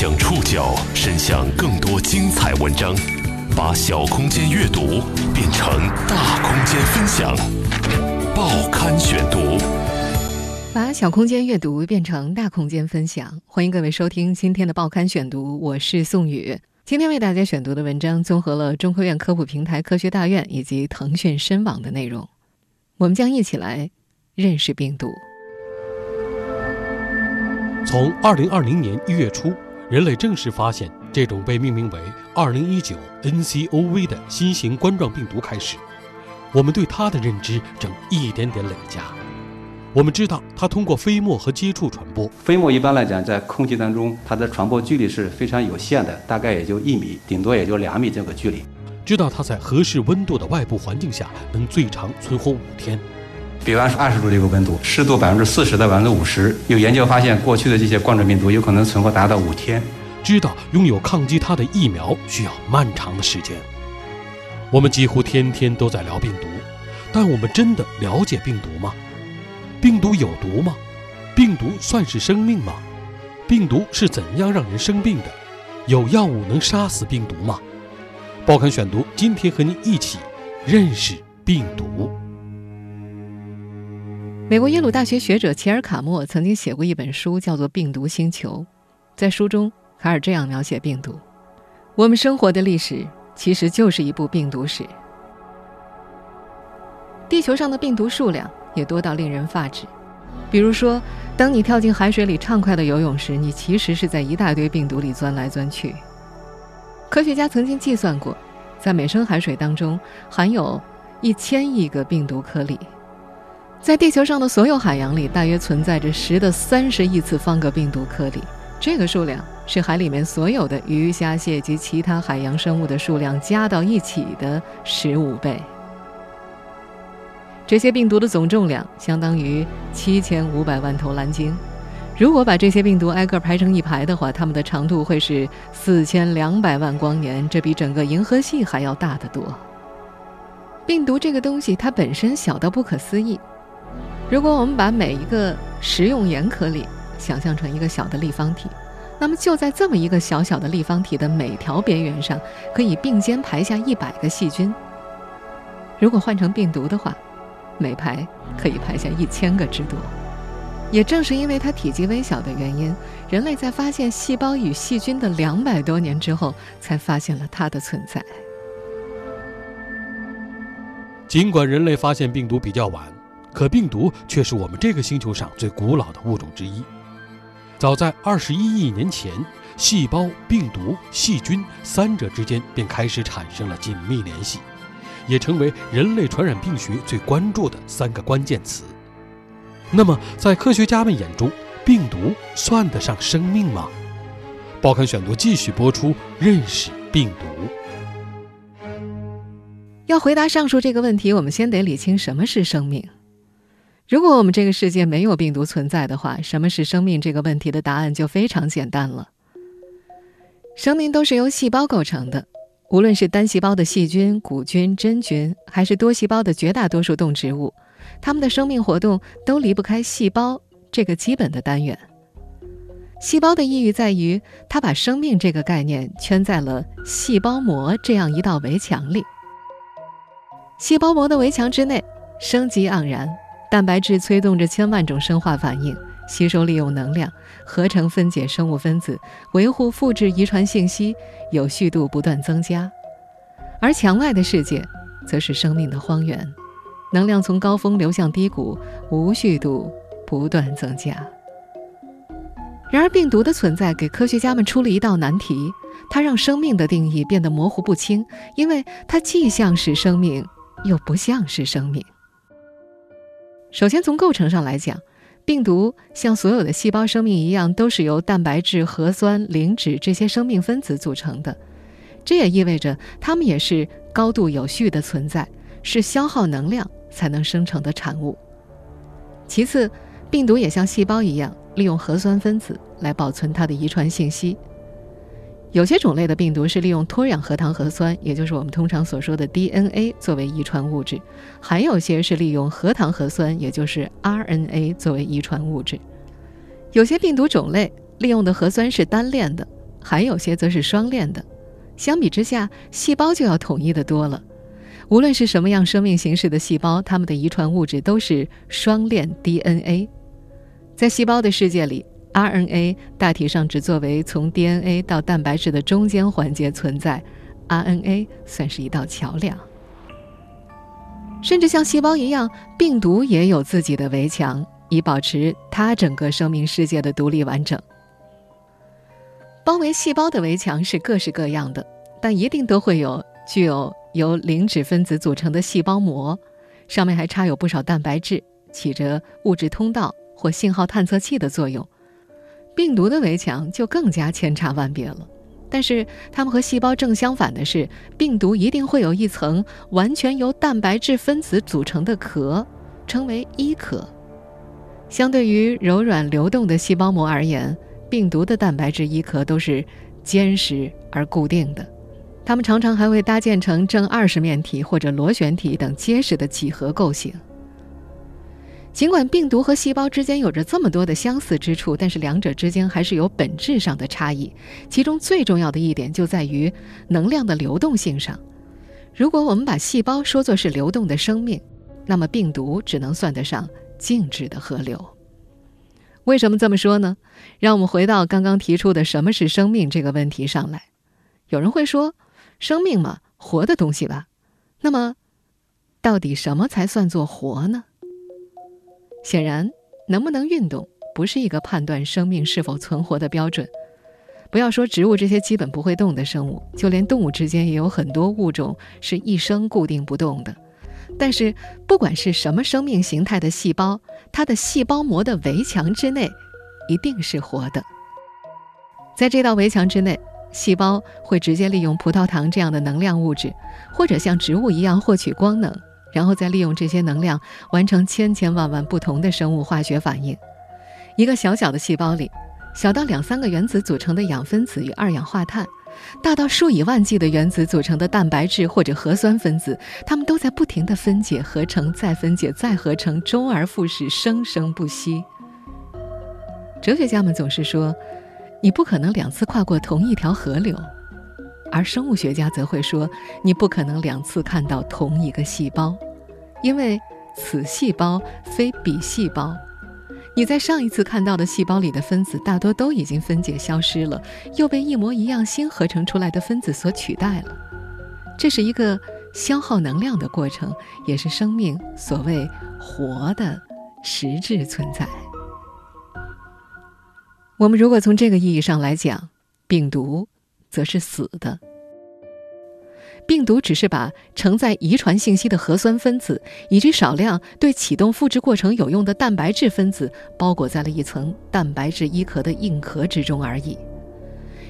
将触角伸向更多精彩文章，把小空间阅读变成大空间分享。报刊选读，把小空间阅读变成大空间分享。欢迎各位收听今天的报刊选读，我是宋宇。今天为大家选读的文章综合了中科院科普平台科学大院以及腾讯深网的内容，我们将一起来认识病毒。从二零二零年一月初，人类正式发现这种被命名为 2019-nCoV 的新型冠状病毒开始，我们对它的认知正一点点累加。我们知道它通过飞沫和接触传播。飞沫一般来讲，在空气当中，它的传播距离是非常有限的，大概也就一米，顶多也就两米这个距离。知道它在合适温度的外部环境下能最长存活五天。比方说二十度这个温度，湿度百分之四十到百分之五十，有研究发现，过去的这些冠状病毒有可能存活达到五天。知道拥有抗击它的疫苗需要漫长的时间。我们几乎天天都在聊病毒，但我们真的了解病毒吗？病毒有毒吗？病毒算是生命吗？病毒是怎样让人生病的？有药物能杀死病毒吗？报刊选读，今天和您一起认识病毒。美国耶鲁大学学者齐尔卡默曾经写过一本书，叫做《病毒星球》。在书中，卡尔这样描写病毒：我们生活的历史其实就是一部病毒史。地球上的病毒数量也多到令人发指。比如说，当你跳进海水里畅快的游泳时，你其实是在一大堆病毒里钻来钻去。科学家曾经计算过，在每升海水当中含有一千亿个病毒颗粒。在地球上的所有海洋里，大约存在着十的三十亿次方个病毒颗粒。这个数量是海里面所有的鱼虾蟹及其他海洋生物的数量加到一起的十五倍。这些病毒的总重量相当于七千五百万头蓝鲸。如果把这些病毒挨个排成一排的话，它们的长度会是四千两百万光年，这比整个银河系还要大得多。病毒这个东西，它本身小到不可思议。如果我们把每一个食用盐颗粒想象成一个小的立方体，那么就在这么一个小小的立方体的每条边缘上，可以并肩排下一百个细菌。如果换成病毒的话，每排可以排下一千个之多。也正是因为它体积微小的原因，人类在发现细胞与细菌的两百多年之后，才发现了它的存在。尽管人类发现病毒比较晚。可病毒却是我们这个星球上最古老的物种之一。早在二十一亿年前，细胞、病毒、细菌三者之间便开始产生了紧密联系，也成为人类传染病学最关注的三个关键词。那么，在科学家们眼中，病毒算得上生命吗？报刊选读继续播出，认识病毒。要回答上述这个问题，我们先得理清什么是生命。如果我们这个世界没有病毒存在的话，什么是生命这个问题的答案就非常简单了。生命都是由细胞构成的，无论是单细胞的细菌、古菌、真菌，还是多细胞的绝大多数动植物，它们的生命活动都离不开细胞这个基本的单元。细胞的意义在于，它把生命这个概念圈在了细胞膜这样一道围墙里。细胞膜的围墙之内，生机盎然。蛋白质催动着千万种生化反应，吸收利用能量，合成分解生物分子，维护复制遗传信息，有序度不断增加。而墙外的世界，则是生命的荒原，能量从高峰流向低谷，无序度不断增加。然而，病毒的存在给科学家们出了一道难题，它让生命的定义变得模糊不清，因为它既像是生命，又不像是生命。首先，从构成上来讲，病毒像所有的细胞生命一样，都是由蛋白质、核酸、磷脂这些生命分子组成的。这也意味着它们也是高度有序的存在，是消耗能量才能生成的产物。其次，病毒也像细胞一样，利用核酸分子来保存它的遗传信息。有些种类的病毒是利用脱氧核糖核酸，也就是我们通常所说的 DNA 作为遗传物质；还有些是利用核糖核酸，也就是 RNA 作为遗传物质。有些病毒种类利用的核酸是单链的，还有些则是双链的。相比之下，细胞就要统一的多了。无论是什么样生命形式的细胞，它们的遗传物质都是双链 DNA。在细胞的世界里，RNA 大体上只作为从 DNA 到蛋白质的中间环节存在，RNA 算是一道桥梁。甚至像细胞一样，病毒也有自己的围墙，以保持它整个生命世界的独立完整。包围细胞的围墙是各式各样的，但一定都会有具有由磷脂分子组成的细胞膜，上面还插有不少蛋白质，起着物质通道或信号探测器的作用。病毒的围墙就更加千差万别了，但是它们和细胞正相反的是，病毒一定会有一层完全由蛋白质分子组成的壳，称为衣壳。相对于柔软流动的细胞膜而言，病毒的蛋白质衣壳都是坚实而固定的，它们常常还会搭建成正二十面体或者螺旋体等结实的几何构型。尽管病毒和细胞之间有着这么多的相似之处，但是两者之间还是有本质上的差异。其中最重要的一点就在于能量的流动性上。如果我们把细胞说作是流动的生命，那么病毒只能算得上静止的河流。为什么这么说呢？让我们回到刚刚提出的“什么是生命”这个问题上来。有人会说，生命嘛，活的东西吧。那么，到底什么才算作活呢？显然，能不能运动不是一个判断生命是否存活的标准。不要说植物这些基本不会动的生物，就连动物之间也有很多物种是一生固定不动的。但是，不管是什么生命形态的细胞，它的细胞膜的围墙之内，一定是活的。在这道围墙之内，细胞会直接利用葡萄糖这样的能量物质，或者像植物一样获取光能，然后再利用这些能量完成千千万万不同的生物化学反应。一个小小的细胞里，小到两三个原子组成的氧分子与二氧化碳。大到数以万计的原子组成的蛋白质或者核酸分子，它们都在不停地分解、合成、再分解、再合成，周而复始，生生不息。哲学家们总是说，你不可能两次跨过同一条河流，而生物学家则会说，你不可能两次看到同一个细胞，因为此细胞非彼细胞。你在上一次看到的细胞里的分子大多都已经分解消失了，又被一模一样新合成出来的分子所取代了。这是一个消耗能量的过程，也是生命所谓活的实质存在。我们如果从这个意义上来讲，病毒则是死的。病毒只是把承载遗传信息的核酸分子以及少量对启动复制过程有用的蛋白质分子包裹在了一层蛋白质衣壳的硬壳之中而已。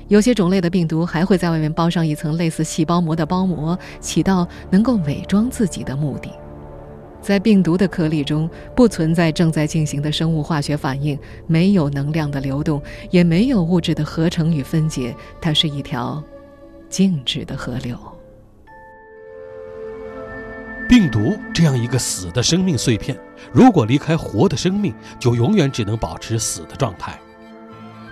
有些种类的病毒还会在外面包上一层类似细胞膜的包膜，起到能够伪装自己的目的。在病毒的颗粒中，不存在正在进行的生物化学反应，没有能量的流动，也没有物质的合成与分解，它是一条静止的河流。病毒这样一个死的生命碎片，如果离开活的生命，就永远只能保持死的状态。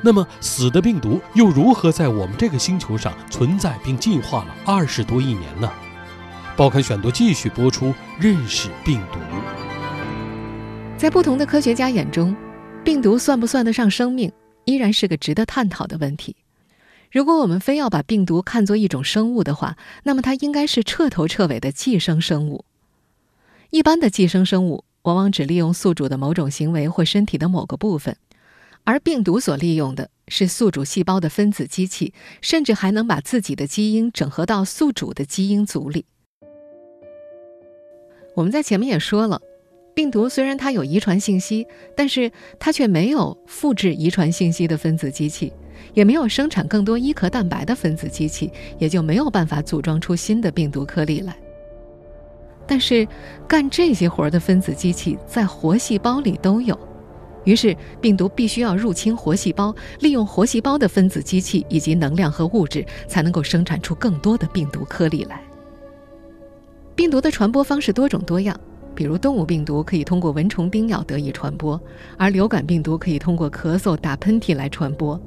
那么，死的病毒又如何在我们这个星球上存在并进化了二十多亿年呢？报刊选读继续播出：认识病毒。在不同的科学家眼中，病毒算不算得上生命，依然是个值得探讨的问题。如果我们非要把病毒看作一种生物的话，那么它应该是彻头彻尾的寄生生物。一般的寄生生物往往只利用宿主的某种行为或身体的某个部分，而病毒所利用的是宿主细胞的分子机器，甚至还能把自己的基因整合到宿主的基因组里。我们在前面也说了，病毒虽然它有遗传信息，但是它却没有复制遗传信息的分子机器。也没有生产更多衣壳蛋白的分子机器，也就没有办法组装出新的病毒颗粒来。但是，干这些活的分子机器在活细胞里都有，于是病毒必须要入侵活细胞，利用活细胞的分子机器以及能量和物质，才能够生产出更多的病毒颗粒来。病毒的传播方式多种多样，比如动物病毒可以通过蚊虫叮咬得以传播，而流感病毒可以通过咳嗽、打喷嚏来传播。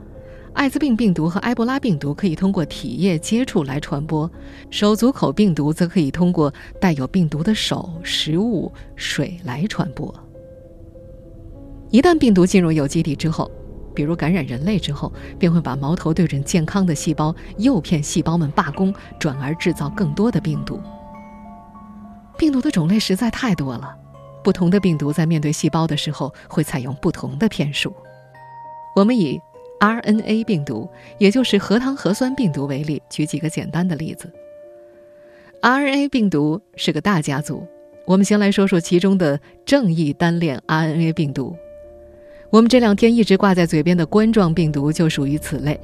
艾滋病病毒和埃博拉病毒可以通过体液接触来传播，手足口病毒则可以通过带有病毒的手、食物、水来传播。一旦病毒进入有机体之后，比如感染人类之后，便会把矛头对准健康的细胞，诱骗细胞们罢工，转而制造更多的病毒。病毒的种类实在太多了，不同的病毒在面对细胞的时候会采用不同的骗术。我们以 RNA 病毒，也就是核糖核酸病毒为例，举几个简单的例子。RNA 病毒是个大家族，我们先来说说其中的正义单链 RNA 病毒。我们这两天一直挂在嘴边的冠状病毒就属于此类。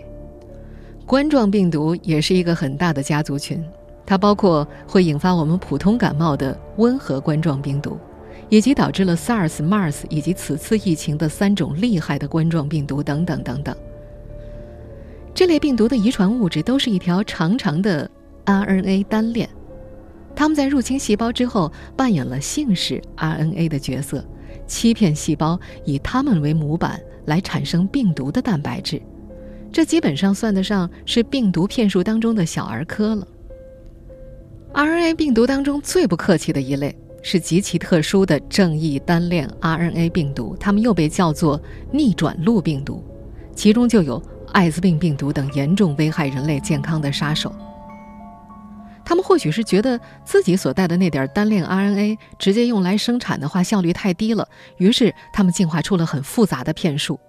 冠状病毒也是一个很大的家族群，它包括会引发我们普通感冒的温和冠状病毒，以及导致了 SARS、MARS 以及此次疫情的三种厉害的冠状病毒等等等等。这类病毒的遗传物质都是一条长长的 RNA 单链，它们在入侵细胞之后扮演了信使 RNA 的角色。欺骗细胞，以它们为模板来产生病毒的蛋白质，这基本上算得上是病毒骗术当中的小儿科了。RNA 病毒当中最不客气的一类是极其特殊的正义单链 RNA 病毒，它们又被叫做逆转录病毒，其中就有艾滋病病毒等严重危害人类健康的杀手。他们或许是觉得自己所带的那点单链 RNA 直接用来生产的话效率太低了，于是他们进化出了很复杂的骗术。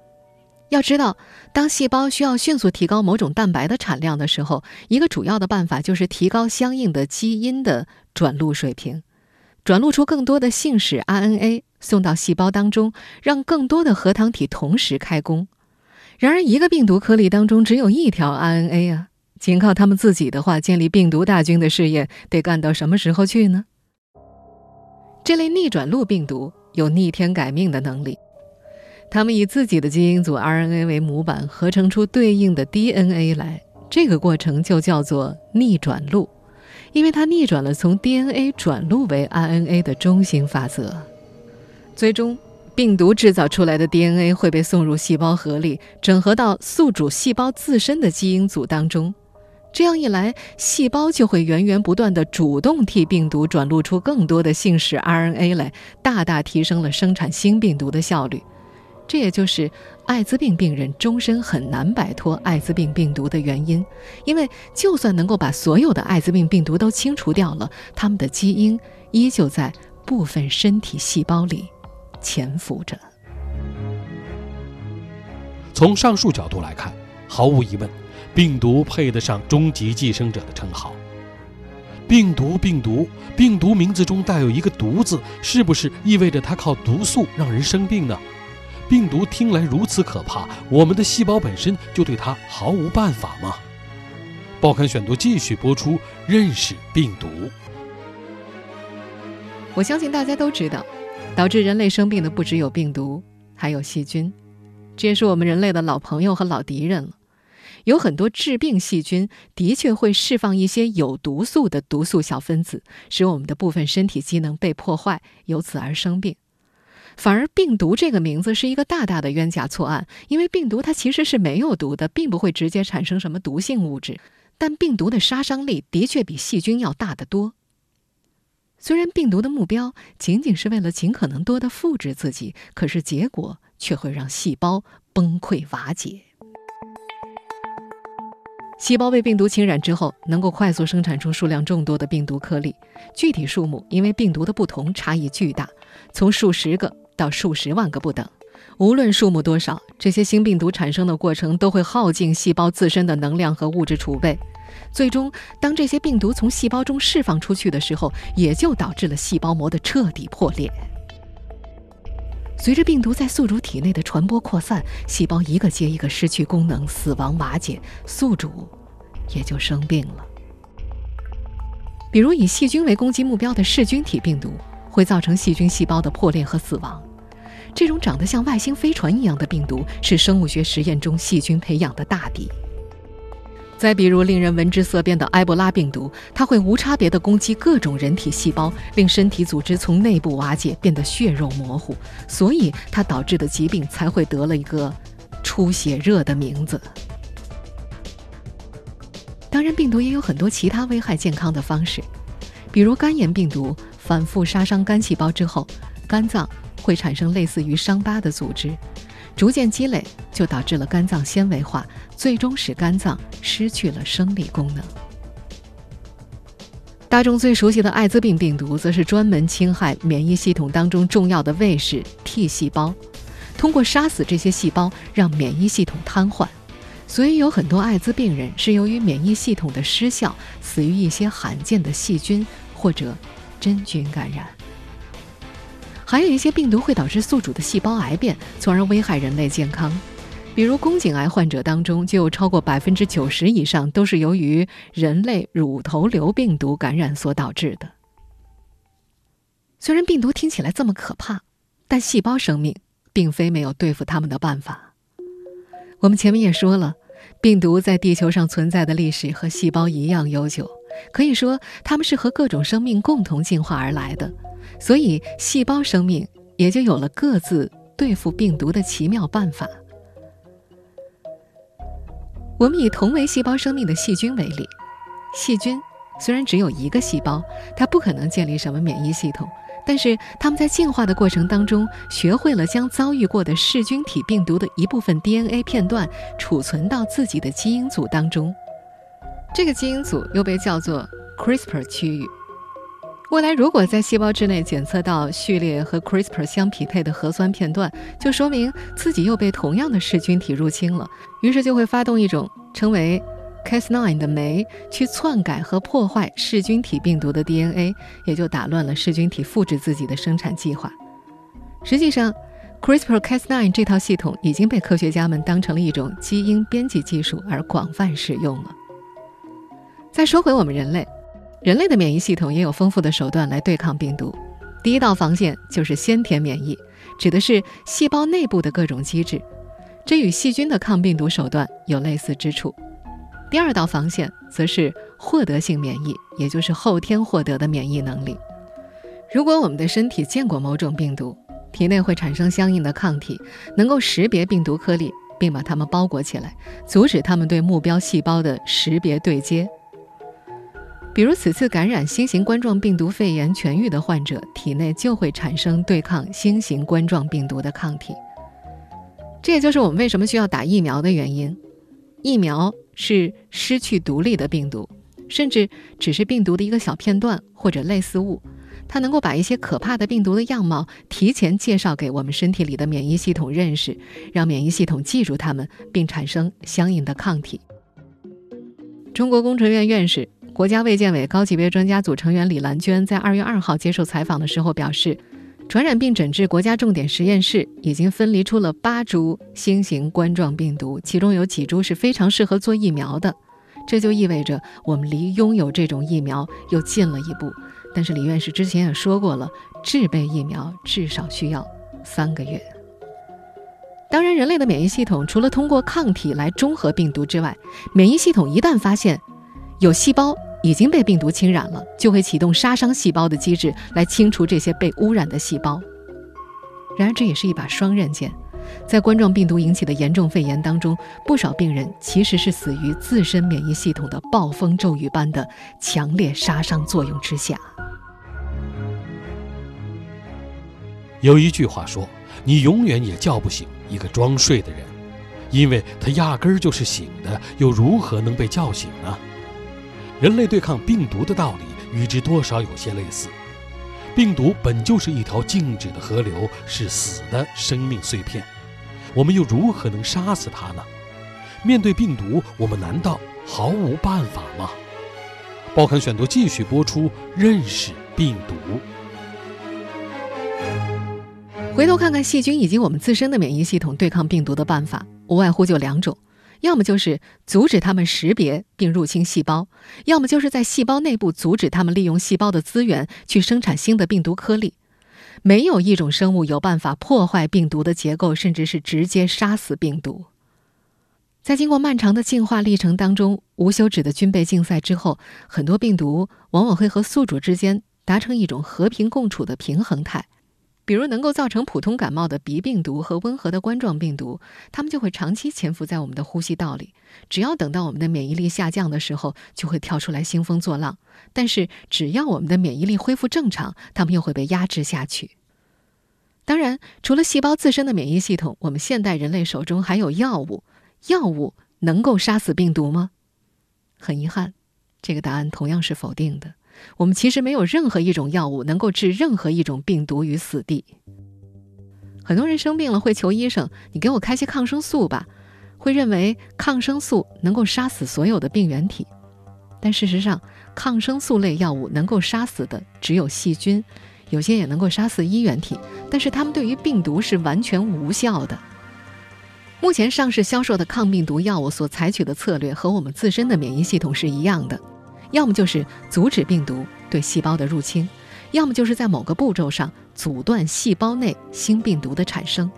要知道，当细胞需要迅速提高某种蛋白的产量的时候，一个主要的办法就是提高相应的基因的转录水平，转录出更多的信使 RNA 送到细胞当中，让更多的核糖体同时开工。然而，一个病毒颗粒当中只有一条 RNA 啊。仅靠他们自己的话，建立病毒大军的试验得干到什么时候去呢？这类逆转录病毒有逆天改命的能力，他们以自己的基因组 RNA 为模板，合成出对应的 DNA 来，这个过程就叫做逆转录，因为它逆转了从 DNA 转录为 RNA 的中心法则，最终。病毒制造出来的 DNA 会被送入细胞核里，整合到宿主细胞自身的基因组当中。这样一来，细胞就会源源不断地主动替病毒转录出更多的信使 RNA 来，大大提升了生产新病毒的效率。这也就是艾滋病病人终身很难摆脱艾滋病病毒的原因，因为就算能够把所有的艾滋病病毒都清除掉了，他们的基因依旧在部分身体细胞里。潜伏着。从上述角度来看，毫无疑问，病毒配得上“终极寄生者”的称号。病毒，病毒，病毒名字中带有一个“毒”字，是不是意味着它靠毒素让人生病呢？病毒听来如此可怕，我们的细胞本身就对它毫无办法吗？报刊选读继续播出，认识病毒。我相信大家都知道。导致人类生病的不只有病毒，还有细菌，这也是我们人类的老朋友和老敌人了。有很多致病细菌的确会释放一些有毒素的毒素小分子，使我们的部分身体机能被破坏，由此而生病。反而病毒这个名字是一个大大的冤假错案，因为病毒它其实是没有毒的，并不会直接产生什么毒性物质，但病毒的杀伤力的确比细菌要大得多。虽然病毒的目标仅仅是为了尽可能多的复制自己，可是结果却会让细胞崩溃瓦解。细胞被病毒侵染之后，能够快速生产出数量众多的病毒颗粒，具体数目因为病毒的不同差异巨大，从数十个到数十万个不等。无论数目多少，这些新病毒产生的过程都会耗尽细胞自身的能量和物质储备。最终，当这些病毒从细胞中释放出去的时候，也就导致了细胞膜的彻底破裂。随着病毒在宿主体内的传播扩散，细胞一个接一个失去功能、死亡瓦解，宿主也就生病了。比如，以细菌为攻击目标的噬菌体病毒，会造成细菌细胞的破裂和死亡。这种长得像外星飞船一样的病毒，是生物学实验中细菌培养的大敌。再比如，令人闻之色变的埃博拉病毒，它会无差别地攻击各种人体细胞，令身体组织从内部瓦解，变得血肉模糊，所以它导致的疾病才会得了一个“出血热”的名字。当然，病毒也有很多其他危害健康的方式，比如肝炎病毒反复杀伤肝细胞之后，肝脏会产生类似于伤疤的组织，逐渐积累就导致了肝脏纤维化，最终使肝脏失去了生理功能。大众最熟悉的艾滋病病毒，则是专门侵害免疫系统当中重要的卫士 T 细胞，通过杀死这些细胞，让免疫系统瘫痪。所以有很多艾滋病人是由于免疫系统的失效，死于一些罕见的细菌或者真菌感染。还有一些病毒会导致宿主的细胞癌变，从而危害人类健康。比如宫颈癌患者当中，就有超过百分之九十以上都是由于人类乳头瘤病毒感染所导致的。虽然病毒听起来这么可怕，但细胞生命并非没有对付它们的办法。我们前面也说了，病毒在地球上存在的历史和细胞一样悠久，可以说它们是和各种生命共同进化而来的，所以细胞生命也就有了各自对付病毒的奇妙办法。我们以同为细胞生命的细菌为例，细菌虽然只有一个细胞，它不可能建立什么免疫系统。但是他们在进化的过程当中，学会了将遭遇过的噬菌体病毒的一部分 DNA 片段储存到自己的基因组当中，这个基因组又被叫做 CRISPR 区域。未来如果在细胞之内检测到序列和 CRISPR 相匹配的核酸片段，就说明自己又被同样的噬菌体入侵了，于是就会发动一种称为。Cas9 的酶去篡改和破坏噬菌体病毒的 DNA，也就打乱了噬菌体复制自己的生产计划。实际上，CRISPR-Cas9 这套系统已经被科学家们当成了一种基因编辑技术而广泛使用了。再说回我们人类，人类的免疫系统也有丰富的手段来对抗病毒。第一道防线就是先天免疫，指的是细胞内部的各种机制，这与细菌的抗病毒手段有类似之处。第二道防线则是获得性免疫，也就是后天获得的免疫能力。如果我们的身体见过某种病毒，体内会产生相应的抗体，能够识别病毒颗粒，并把它们包裹起来，阻止它们对目标细胞的识别对接。比如，此次感染新型冠状病毒肺炎痊愈的患者，体内就会产生对抗新型冠状病毒的抗体。这也就是我们为什么需要打疫苗的原因。疫苗。是失去独立的病毒，甚至只是病毒的一个小片段或者类似物，它能够把一些可怕的病毒的样貌提前介绍给我们身体里的免疫系统认识，让免疫系统记住它们，并产生相应的抗体。中国工程院院士、国家卫健委高级别专家组成员李兰娟在二月二号接受采访的时候表示。传染病诊治国家重点实验室已经分离出了八株新型冠状病毒，其中有几株是非常适合做疫苗的。这就意味着我们离拥有这种疫苗又近了一步。但是李院士之前也说过了，制备疫苗至少需要三个月。当然，人类的免疫系统除了通过抗体来中和病毒之外，免疫系统一旦发现有细胞。已经被病毒侵染了，就会启动杀伤细胞的机制来清除这些被污染的细胞。然而，这也是一把双刃剑。在冠状病毒引起的严重肺炎当中，不少病人其实是死于自身免疫系统的暴风骤雨般的强烈杀伤作用之下。有一句话说：“你永远也叫不醒一个装睡的人，因为他压根儿就是醒的，又如何能被叫醒呢？”人类对抗病毒的道理与之多少有些类似。病毒本就是一条静止的河流，是死的生命碎片，我们又如何能杀死它呢？面对病毒，我们难道毫无办法吗？报刊选读继续播出，认识病毒。回头看看细菌以及我们自身的免疫系统对抗病毒的办法，无外乎就两种。要么就是阻止它们识别并入侵细胞，要么就是在细胞内部阻止它们利用细胞的资源去生产新的病毒颗粒。没有一种生物有办法破坏病毒的结构，甚至是直接杀死病毒。在经过漫长的进化历程当中，无休止的军备竞赛之后，很多病毒往往会和宿主之间达成一种和平共处的平衡态。比如能够造成普通感冒的鼻病毒和温和的冠状病毒，它们就会长期潜伏在我们的呼吸道里。只要等到我们的免疫力下降的时候，就会跳出来兴风作浪。但是只要我们的免疫力恢复正常，它们又会被压制下去。当然，除了细胞自身的免疫系统，我们现代人类手中还有药物。药物能够杀死病毒吗？很遗憾，这个答案同样是否定的。我们其实没有任何一种药物能够治任何一种病毒于死地。很多人生病了会求医生：“你给我开些抗生素吧。”会认为抗生素能够杀死所有的病原体，但事实上，抗生素类药物能够杀死的只有细菌，有些也能够杀死衣原体，但是它们对于病毒是完全无效的。目前上市销售的抗病毒药物所采取的策略和我们自身的免疫系统是一样的。要么就是阻止病毒对细胞的入侵，要么就是在某个步骤上阻断细胞内新病毒的产生。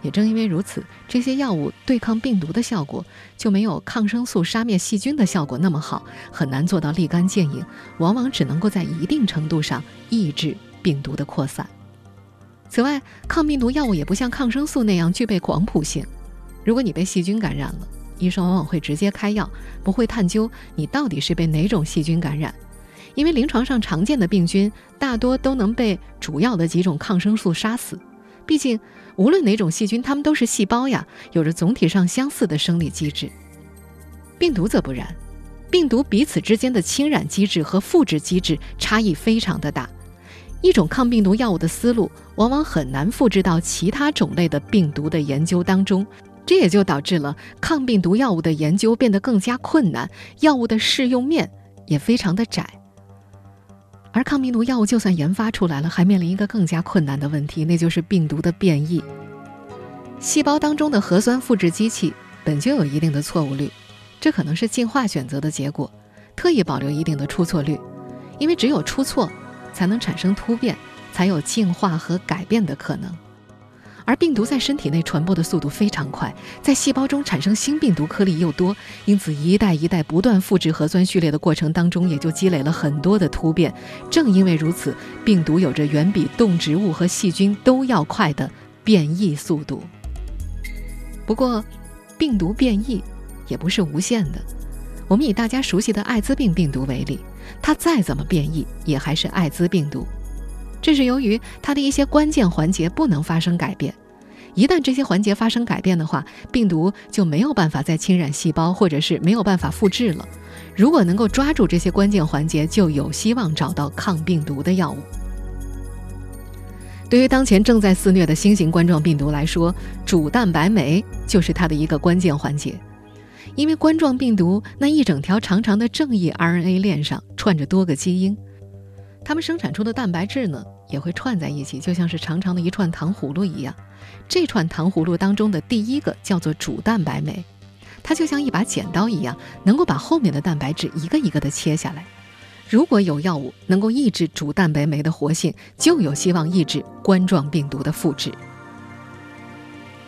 也正因为如此，这些药物对抗病毒的效果就没有抗生素杀灭细菌的效果那么好，很难做到立竿见影，往往只能够在一定程度上抑制病毒的扩散。此外，抗病毒药物也不像抗生素那样具备广谱性。如果你被细菌感染了，医生往往会直接开药，不会探究你到底是被哪种细菌感染，因为临床上常见的病菌大多都能被主要的几种抗生素杀死。毕竟，无论哪种细菌，它们都是细胞呀，有着总体上相似的生理机制。病毒则不然，病毒彼此之间的侵染机制和复制机制差异非常的大，一种抗病毒药物的思路往往很难复制到其他种类的病毒的研究当中。这也就导致了抗病毒药物的研究变得更加困难，药物的适用面也非常的窄。而抗病毒药物就算研发出来了，还面临一个更加困难的问题，那就是病毒的变异。细胞当中的核酸复制机器本就有一定的错误率，这可能是进化选择的结果，特意保留一定的出错率，因为只有出错，才能产生突变，才有进化和改变的可能。而病毒在身体内传播的速度非常快，在细胞中产生新病毒颗粒又多，因此一代一代不断复制核酸序列的过程当中，也就积累了很多的突变。正因为如此，病毒有着远比动植物和细菌都要快的变异速度。不过，病毒变异也不是无限的。我们以大家熟悉的艾滋病病毒为例，它再怎么变异，也还是艾滋病毒。这是由于它的一些关键环节不能发生改变，一旦这些环节发生改变的话，病毒就没有办法再侵染细胞，或者是没有办法复制了。如果能够抓住这些关键环节，就有希望找到抗病毒的药物。对于当前正在肆虐的新型冠状病毒来说，主蛋白酶就是它的一个关键环节，因为冠状病毒那一整条长长的正义 RNA 链上串着多个基因。它们生产出的蛋白质呢，也会串在一起，就像是长长的一串糖葫芦一样。这串糖葫芦当中的第一个叫做主蛋白酶，它就像一把剪刀一样，能够把后面的蛋白质一个一个的切下来。如果有药物能够抑制主蛋白酶的活性，就有希望抑制冠状病毒的复制。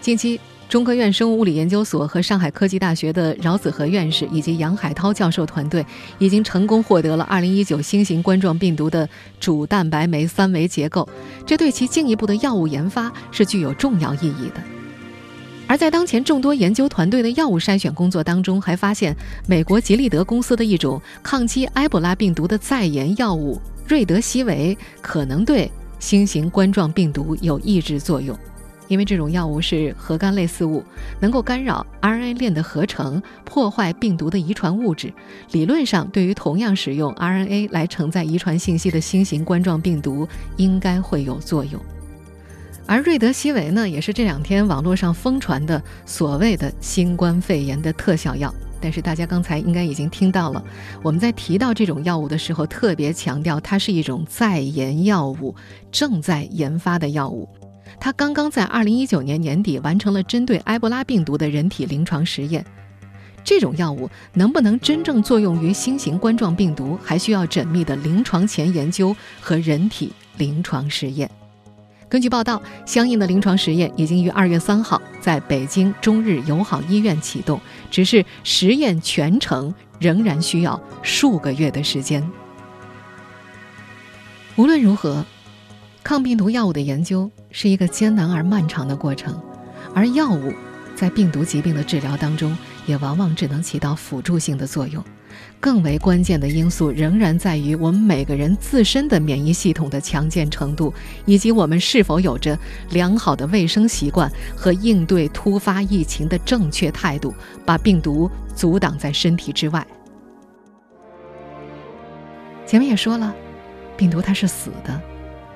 近期。中科院生物物理研究所和上海科技大学的饶子和院士以及杨海涛教授团队已经成功获得了2019新型冠状病毒的主蛋白酶三维结构，这对其进一步的药物研发是具有重要意义的。而在当前众多研究团队的药物筛选工作当中，还发现美国吉利德公司的一种抗击埃博拉病毒的在研药物瑞德西韦可能对新型冠状病毒有抑制作用。因为这种药物是核苷类似物，能够干扰 RNA 链的合成，破坏病毒的遗传物质。理论上，对于同样使用 RNA 来承载遗传信息的新型冠状病毒，应该会有作用。而瑞德西韦呢，也是这两天网络上疯传的所谓的新冠肺炎的特效药。但是大家刚才应该已经听到了，我们在提到这种药物的时候，特别强调它是一种在研药物，正在研发的药物。他刚刚在二零一九年年底完成了针对埃博拉病毒的人体临床实验。这种药物能不能真正作用于新型冠状病毒，还需要缜密的临床前研究和人体临床实验。根据报道，相应的临床实验已经于二月三号在北京中日友好医院启动，只是实验全程仍然需要数个月的时间。无论如何。抗病毒药物的研究是一个艰难而漫长的过程，而药物在病毒疾病的治疗当中，也往往只能起到辅助性的作用。更为关键的因素仍然在于我们每个人自身的免疫系统的强健程度，以及我们是否有着良好的卫生习惯和应对突发疫情的正确态度，把病毒阻挡在身体之外。前面也说了，病毒它是死的，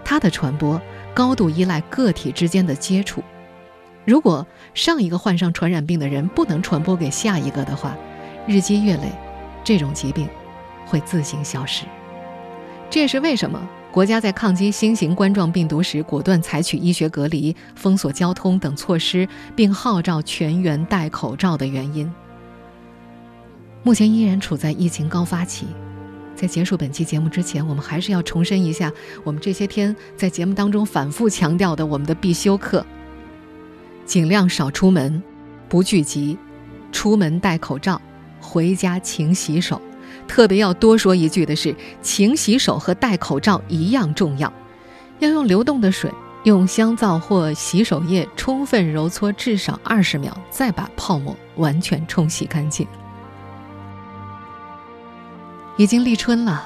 它的传播高度依赖个体之间的接触。如果上一个患上传染病的人不能传播给下一个的话，日积月累。这种疾病会自行消失，这也是为什么国家在抗击新型冠状病毒时果断采取医学隔离、封锁交通等措施，并号召全员戴口罩的原因。目前依然处在疫情高发期，在结束本期节目之前，我们还是要重申一下我们这些天在节目当中反复强调的我们的必修课：尽量少出门，不聚集，出门戴口罩。回家勤洗手，特别要多说一句的是，勤洗手和戴口罩一样重要。要用流动的水，用香皂或洗手液充分揉搓至少二十秒，再把泡沫完全冲洗干净。已经立春了，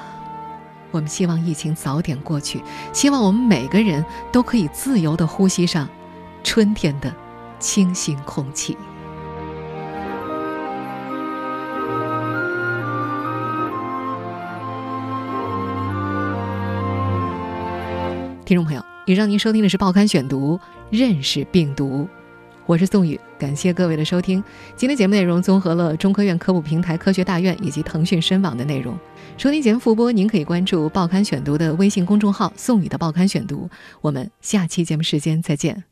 我们希望疫情早点过去，希望我们每个人都可以自由的呼吸上春天的清新空气。听众朋友，以上您收听的是《报刊选读》，认识病毒，我是宋宇，感谢各位的收听。今天节目内容综合了中科院科普平台科学大院以及腾讯深网的内容。收听节目复播，您可以关注《报刊选读》的微信公众号“宋宇的报刊选读”。我们下期节目时间再见。